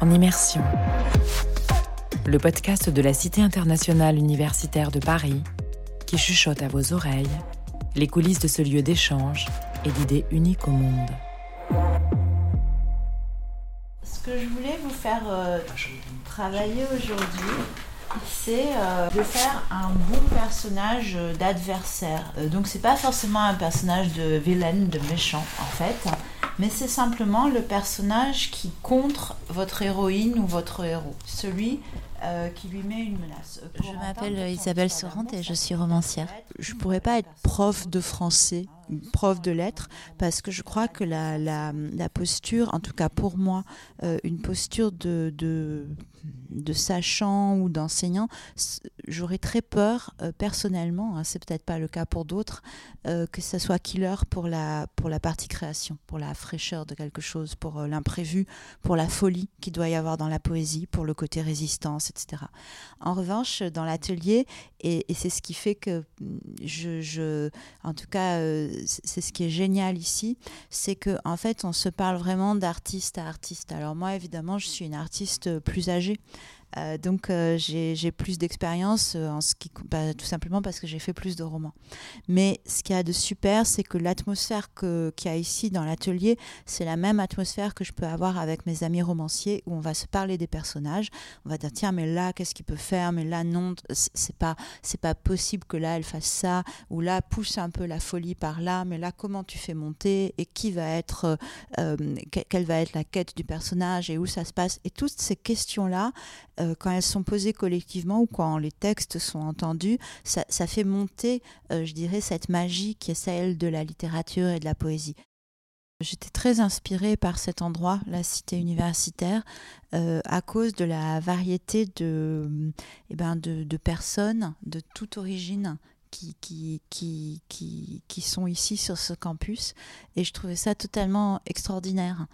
en immersion. Le podcast de la Cité internationale universitaire de Paris qui chuchote à vos oreilles les coulisses de ce lieu d'échange et d'idées uniques au monde. Ce que je voulais vous faire euh, travailler aujourd'hui, c'est euh, de faire un bon personnage d'adversaire. Euh, donc c'est pas forcément un personnage de vilaine, de méchant en fait, mais c'est simplement le personnage qui contre votre héroïne ou votre héros, celui euh, qui lui met une menace. Je m'appelle Isabelle Sorante et je suis romancière. Je pourrais pas être prof de français prof de lettres, parce que je crois que la, la, la posture, en tout cas pour moi, euh, une posture de, de, de sachant ou d'enseignant, j'aurais très peur euh, personnellement, hein, c'est peut-être pas le cas pour d'autres, euh, que ça soit killer pour la, pour la partie création, pour la fraîcheur de quelque chose, pour l'imprévu, pour la folie qu'il doit y avoir dans la poésie, pour le côté résistance, etc. En revanche, dans l'atelier, et, c'est ce qui fait que je, je en tout cas, c'est ce qui est génial ici, c'est que en fait, on se parle vraiment d'artiste à artiste. Alors moi, évidemment, je suis une artiste plus âgée protéger euh, donc euh, j'ai plus d'expérience euh, en ce qui bah, tout simplement parce que j'ai fait plus de romans. Mais ce qu'il y a de super, c'est que l'atmosphère qu'il y a ici dans l'atelier, c'est la même atmosphère que je peux avoir avec mes amis romanciers où on va se parler des personnages. On va dire tiens mais là qu'est-ce qu'il peut faire, mais là non c'est pas c'est pas possible que là elle fasse ça. Ou là pousse un peu la folie par là, mais là comment tu fais monter? Et qui va être quelle va être la quête du personnage? Et où ça se passe? Et toutes ces questions là euh, quand elles sont posées collectivement ou quand les textes sont entendus, ça, fait monter, euh, je dirais, cette magie qui est celle de la littérature et de la poésie. J'étais très inspirée par cet endroit, la cité universitaire, euh, à cause de la variété de, eh ben de, de personnes de toute origine qui, qui, qui, qui, qui sont ici sur ce campus. Et je trouvais ça totalement extraordinaire.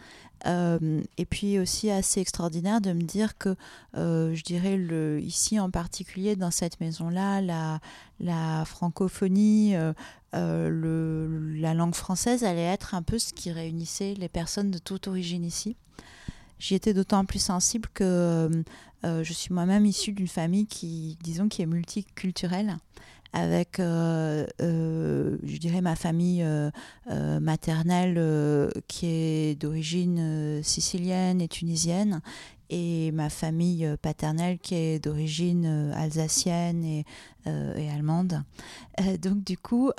Euh, et puis aussi assez extraordinaire de me dire que, euh, je dirais, le, ici en particulier, dans cette maison-là, la, la francophonie, euh, le, la langue française allait être un peu ce qui réunissait les personnes de toute origine ici. J'y étais d'autant plus sensible que je suis moi-même issue d'une famille qui, disons, qui est multiculturelle avec, euh, euh, je dirais, ma famille euh, maternelle qui est d'origine sicilienne et tunisienne, et ma famille paternelle qui est d'origine alsacienne et, allemande. donc du coup,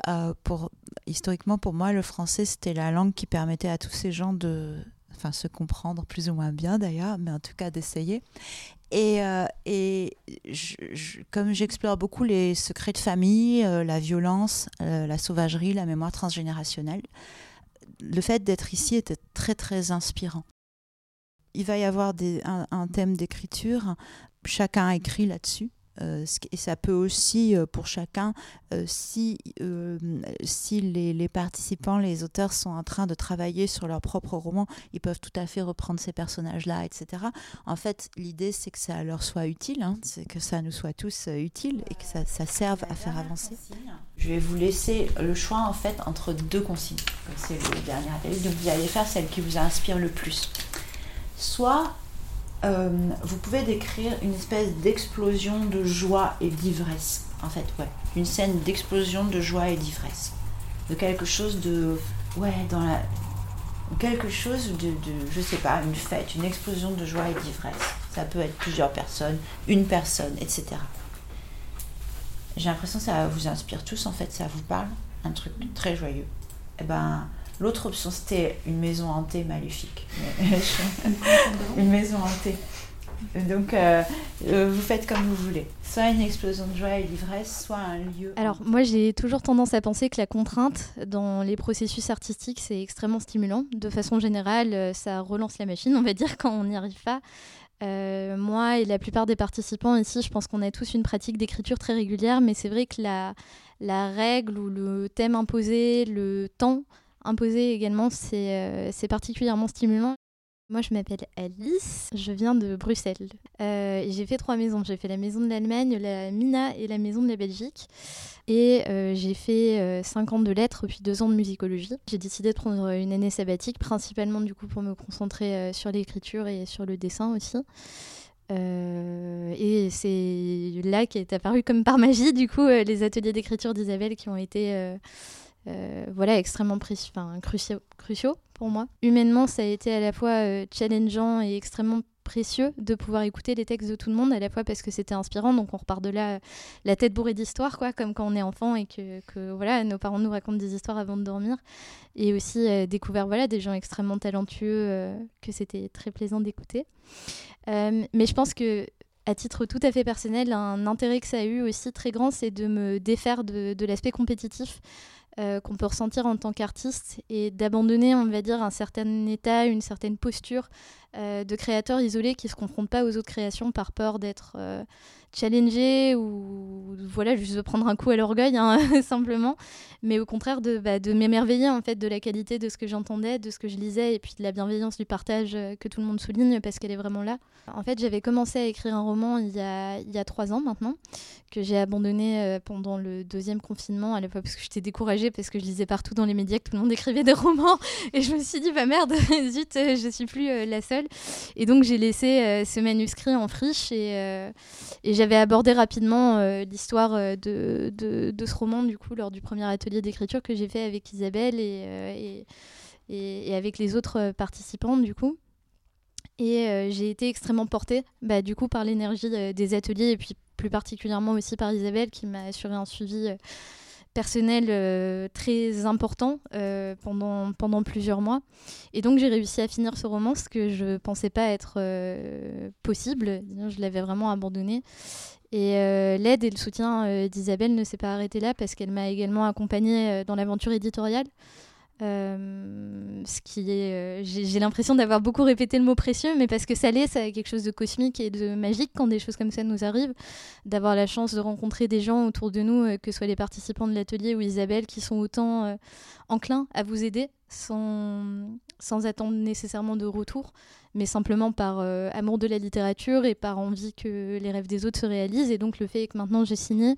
historiquement pour moi, le français, c'était la langue qui permettait à tous ces gens de enfin se comprendre plus ou moins bien d'ailleurs, mais en tout cas d'essayer. Et, euh, et comme j'explore beaucoup les secrets de famille, euh, la violence, euh, la sauvagerie, la mémoire transgénérationnelle, le fait d'être ici était très très inspirant. Il va y avoir des, un thème d'écriture, chacun écrit là-dessus. Euh, et ça peut aussi, euh, pour chacun, euh, si, si les, participants, les auteurs sont en train de travailler sur leur propre roman, ils peuvent tout à fait reprendre ces personnages-là, etc. En fait, l'idée, c'est que ça leur soit utile, hein, c'est que ça nous soit tous utile et que ça, ça serve à faire avancer. Je vais vous laisser le choix, en fait, entre deux consignes. C'est le dernier atelier. Donc, vous allez faire celle qui vous inspire le plus. Soit euh, vous pouvez décrire une espèce d'explosion de joie et d'ivresse. En fait, ouais, une scène d'explosion de joie et d'ivresse. De quelque chose de. Ouais, dans la. Quelque chose de, de, Je sais pas, une fête, une explosion de joie et d'ivresse. Ça peut être plusieurs personnes, une personne, etc. J'ai l'impression que ça vous inspire tous, en fait, ça vous parle. Un truc très joyeux. Eh ben, L'autre option, c'était une maison hantée maléfique. une maison hantée. Donc, euh, euh, vous faites comme vous voulez. Soit une explosion de joie et d'ivresse, soit un lieu. Alors, moi, j'ai toujours tendance à penser que la contrainte dans les processus artistiques, c'est extrêmement stimulant. De façon générale, euh, ça relance la machine, on va dire, quand on n'y arrive pas. moi et la plupart des participants ici, je pense qu'on a tous une pratique d'écriture très régulière, mais c'est vrai que la, la règle ou le thème imposé, le temps, imposer également, c'est particulièrement stimulant. Moi, je m'appelle Alice, je viens de Bruxelles. Euh, j'ai fait trois maisons. J'ai fait la maison de l'Allemagne, la Mina et la maison de la Belgique. Et euh, j'ai fait euh, cinq ans de lettres puis deux ans de musicologie. J'ai décidé de prendre une année sabbatique, principalement du coup pour me concentrer sur l'écriture et sur le dessin aussi. et c'est là qu'est apparu comme par magie du coup les ateliers d'écriture d'Isabelle qui ont été voilà extrêmement cruciaux, pour moi. Humainement, ça a été à la fois euh, challengeant et extrêmement précieux de pouvoir écouter les textes de tout le monde, à la fois parce que c'était inspirant, donc on repart de là la tête bourrée d'histoires, quoi, comme quand on est enfant et que, que, voilà, nos parents nous racontent des histoires avant de dormir, et aussi euh, découvert voilà, des gens extrêmement talentueux euh, que c'était très plaisant d'écouter. mais je pense que à titre tout à fait personnel, un intérêt que ça a eu aussi très grand, c'est de me défaire de l'aspect compétitif. Euh, qu'on peut ressentir en tant qu'artiste et d'abandonner, on va dire, un certain état, une certaine posture euh, de créateur isolé qui ne se confronte pas aux autres créations par peur d'être euh, challenger ou voilà juste de prendre un coup à l'orgueil hein, simplement. Mais au contraire de, bah, de m'émerveiller en fait de la qualité de ce que j'entendais de ce que je lisais et puis de la bienveillance du partage euh, que tout le monde souligne parce qu'elle est vraiment là. En fait j'avais commencé à écrire un roman il y a, il y a trois ans maintenant que j'ai abandonné pendant le deuxième confinement à fois parce que j'étais découragée parce que je lisais partout dans les médias que tout le monde écrivait des romans. Et je me suis dit bah merde zut je suis plus la seule et donc j'ai laissé ce manuscrit en friche et, et j'avais abordé rapidement euh, l'histoire euh, de, ce roman, du coup, lors du premier atelier d'écriture que j'ai fait avec Isabelle euh, et, avec les autres participants, du coup. Et j'ai été extrêmement portée, bah, du coup, par l'énergie des ateliers et puis plus particulièrement aussi par Isabelle qui m'a assuré un suivi personnel euh, très important euh, pendant, pendant plusieurs mois. Et donc j'ai réussi à finir ce roman, ce que je ne pensais pas être euh, possible. Je l'avais vraiment abandonné. Et l'aide et le soutien d'Isabelle ne s'est pas arrêté là parce qu'elle m'a également accompagnée dans l'aventure éditoriale. Euh, ce qui est, euh, j'ai l'impression d'avoir beaucoup répété le mot précieux, mais parce que ça l'est, ça a quelque chose de cosmique et de magique quand des choses comme ça nous arrivent, d'avoir la chance de rencontrer des gens autour de nous, euh, que ce soit les participants de l'atelier ou Isabelle, qui sont autant enclins à vous aider sans, sans attendre nécessairement de retour, mais simplement par amour de la littérature et par envie que les rêves des autres se réalisent. Et donc le fait que maintenant j'ai signé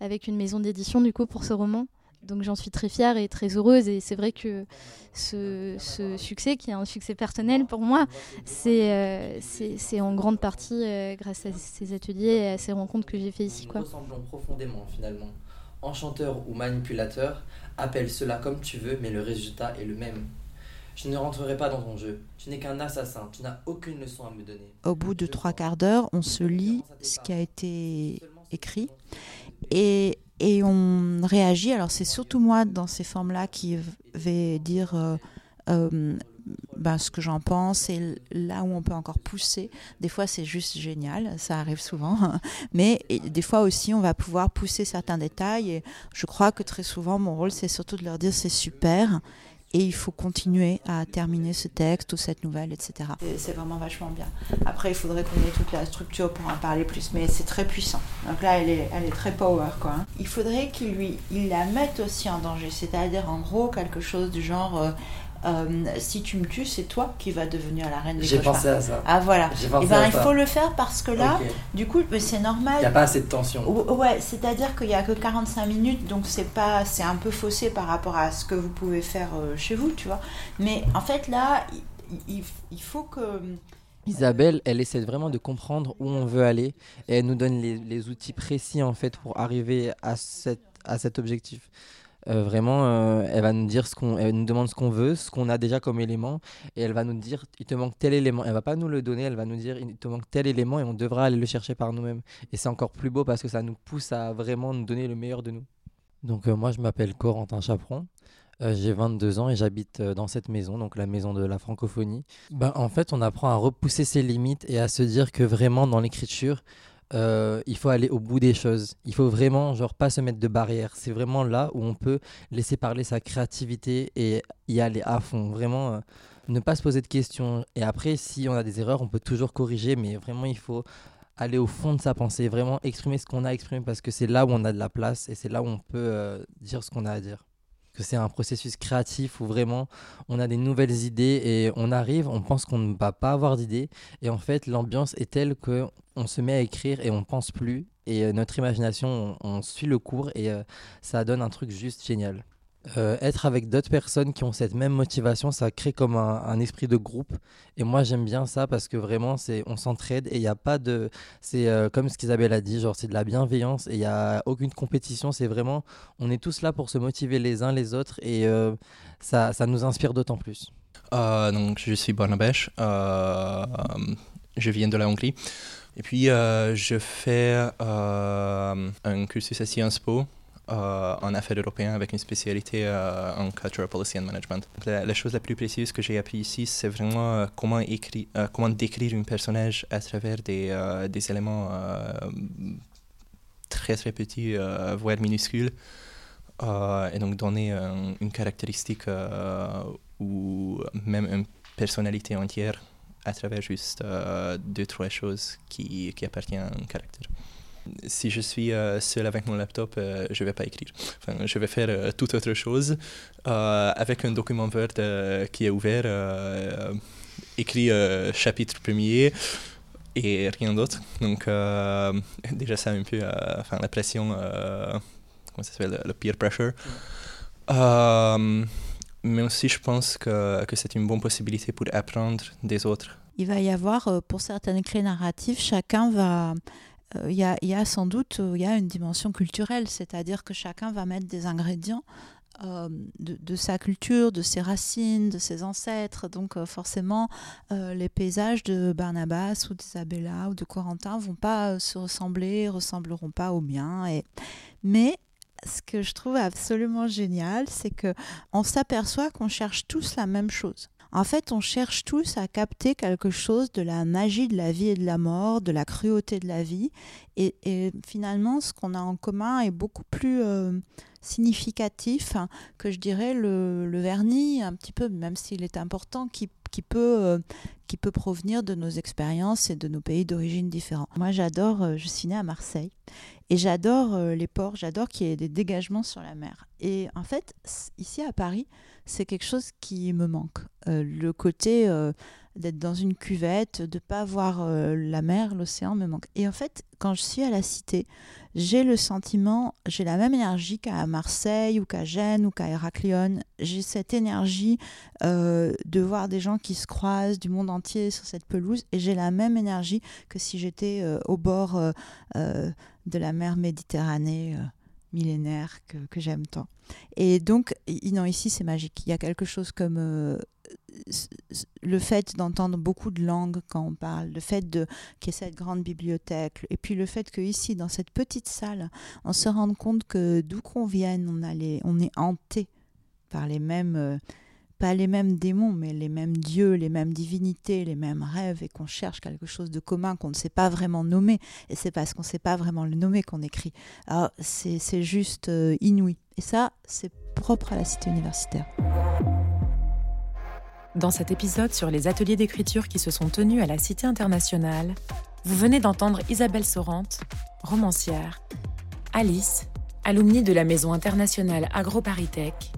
avec une maison d'édition du coup pour ce roman. Donc j'en suis très fière et très heureuse. Et c'est vrai que ce, succès, qui est un succès personnel pour moi, c'est euh, en grande partie euh, grâce à ces ateliers et à ces rencontres que j'ai fait ici. Nous ressemblons profondément finalement. Enchanteur ou manipulateur, appelle cela comme tu veux, mais le résultat est le même. Je ne rentrerai pas dans ton jeu. Tu n'es qu'un assassin. Tu n'as aucune leçon à me donner. Au bout de trois quarts d'heure, on se lit ce qui a été écrit. Et et on réagit. Alors c'est surtout moi dans ces formes-là qui vais dire euh, euh, ben, ce que j'en pense et là où on peut encore pousser. Des fois c'est juste génial, ça arrive souvent, mais des fois aussi on va pouvoir pousser certains détails et je crois que très souvent mon rôle c'est surtout de leur dire c'est super et il faut continuer à terminer ce texte ou cette nouvelle, etc. C'est vraiment vachement bien. Après, il faudrait qu'on ait toute la structure pour en parler plus, mais c'est très puissant. Donc là, elle est, très power, quoi. Hein. Il faudrait qu'il il la mette aussi en danger, c'est-à-dire en gros quelque chose du genre. Euh, euh, si tu me tues, c'est toi qui vas devenir la reine des J'ai pensé à ça. Ah voilà. Et eh ben, il faut le faire parce que là, du coup, c'est normal. Il n'y a pas assez de tension. Ouais, c'est-à-dire qu'il n'y a que 45 minutes, donc c'est pas, c'est un peu faussé par rapport à ce que vous pouvez faire euh, chez vous, tu vois. Mais en fait, là, il, il faut que. Isabelle, elle essaie vraiment de comprendre où on veut aller et elle nous donne les, les outils précis en fait pour arriver à, cette, à cet objectif. Euh, vraiment, euh, elle va nous dire ce qu'on, elle nous demande ce qu'on veut, ce qu'on a déjà comme élément, et elle va nous dire il te manque tel élément. Elle va pas nous le donner, elle va nous dire il te manque tel élément et on devra aller le chercher par nous-mêmes. Et c'est encore plus beau parce que ça nous pousse à vraiment nous donner le meilleur de nous. Donc euh, moi je m'appelle Corentin Chaperon. j'ai 22 ans et j'habite dans cette maison, donc la maison de la francophonie. Ben, en fait, on apprend à repousser ses limites et à se dire que vraiment dans l'écriture, euh, il faut aller au bout des choses. Il faut vraiment, genre, pas se mettre de barrières. C'est vraiment là où on peut laisser parler sa créativité et y aller à fond. Vraiment, euh, ne pas se poser de questions. Et après, si on a des erreurs, on peut toujours corriger, mais vraiment, il faut aller au fond de sa pensée, vraiment exprimer ce qu'on a exprimé parce que c'est là où on a de la place et c'est là où on peut euh, dire ce qu'on a à dire. Que c'est un processus créatif où vraiment on a des nouvelles idées et on arrive, on pense qu'on ne va pas avoir d'idées et en fait l'ambiance est telle que on se met à écrire et on pense plus et euh, notre imagination on, suit le cours et euh, ça donne un truc juste génial. Euh, être avec d'autres personnes qui ont cette même motivation, ça crée comme un, esprit de groupe. Et moi, j'aime bien ça parce que vraiment, c'est on s'entraide et il n'y a pas de. C'est euh, comme ce qu'Isabelle a dit, genre, c'est de la bienveillance et il n'y a aucune compétition. C'est vraiment. On est tous là pour se motiver les uns les autres et euh, ça, ça nous inspire d'autant plus. donc, je suis Barnabèche. je viens de la Hongrie. Et puis, je fais un cursus à Sciences Po euh, en affaires européennes avec une spécialité euh, en Cultural Policy and Management. La, chose la plus précieuse que j'ai appris ici, c'est vraiment euh, comment, écrire, comment décrire un personnage à travers des, des éléments très très petits, voire minuscules, et donc donner une caractéristique ou même une personnalité entière à travers juste deux, trois choses qui, qui appartiennent à un caractère si je suis euh, seul avec mon laptop, euh, je ne vais pas écrire. Enfin, je vais faire euh, toute autre chose. avec un document Word qui est ouvert, écrit chapitre premier et rien d'autre. Donc, déjà, ça un peu enfin, la pression, comment ça s'appelle, le peer pressure. mais aussi, je pense que, que c'est une bonne possibilité pour apprendre des autres. Il va y avoir, pour certaines clés narratives, chacun va euh, il y, a, sans doute euh, y a une dimension culturelle, c'est-à-dire que chacun va mettre des ingrédients euh, de, sa culture, de ses racines, de ses ancêtres. Donc forcément, les paysages de Barnabas ou d'Isabella ou de Corentin vont pas se ressembler, ressembleront pas aux miens. Et... Mais ce que je trouve absolument génial, c'est que on s'aperçoit qu'on cherche tous la même chose. En fait, on cherche tous à capter quelque chose de la magie de la vie et de la mort, de la cruauté de la vie. Et, finalement, ce qu'on a en commun est beaucoup plus euh, significatif hein, que je dirais le, vernis, un petit peu, même s'il est important, qui, peut, euh, qui peut provenir de nos expériences et de nos pays d'origine différents. Moi, j'adore, euh, je suis née à Marseille et j'adore les ports, j'adore qu'il y ait des dégagements sur la mer. Et en fait, ici à Paris, c'est quelque chose qui me manque. Euh, le côté euh, d'être dans une cuvette, de pas voir euh, la mer, l'océan me manque. Et en fait, quand je suis à la cité, j'ai le sentiment, j'ai la même énergie qu'à Marseille ou qu'à Gênes ou qu'à Héraclion. J'ai cette énergie de voir des gens qui se croisent du monde entier sur cette pelouse et j'ai la même énergie que si j'étais au bord de la mer Méditerranée millénaire que, j'aime tant. Et donc, non, ici, c'est magique. Il y a quelque chose comme euh, le fait d'entendre beaucoup de langues quand on parle, le fait qu'il y ait cette grande bibliothèque, et puis le fait que ici, dans cette petite salle, on se rende compte que d'où qu'on vienne, on est hanté par les mêmes... Euh, pas les mêmes démons, mais les mêmes dieux, les mêmes divinités, les mêmes rêves, et qu'on cherche quelque chose de commun qu'on ne sait pas vraiment nommer. Et c'est parce qu'on ne sait pas vraiment le nommer qu'on écrit. Alors, c'est juste euh, inouï. Et ça, c'est propre à la cité universitaire. Dans cet épisode sur les ateliers d'écriture qui se sont tenus à la Cité internationale, vous venez d'entendre Isabelle Sorante, romancière, Alice, alumni de la Maison internationale AgroParisTech,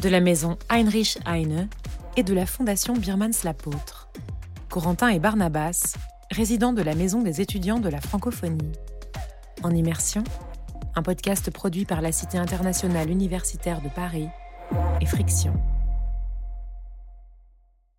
de la Maison Heinrich Heine et de la Fondation Birmans l'Apôtre, Corentin et Barnabas, résidents de la Maison des étudiants de la francophonie. En immersion, un podcast produit par la Cité internationale universitaire de Paris et Friction.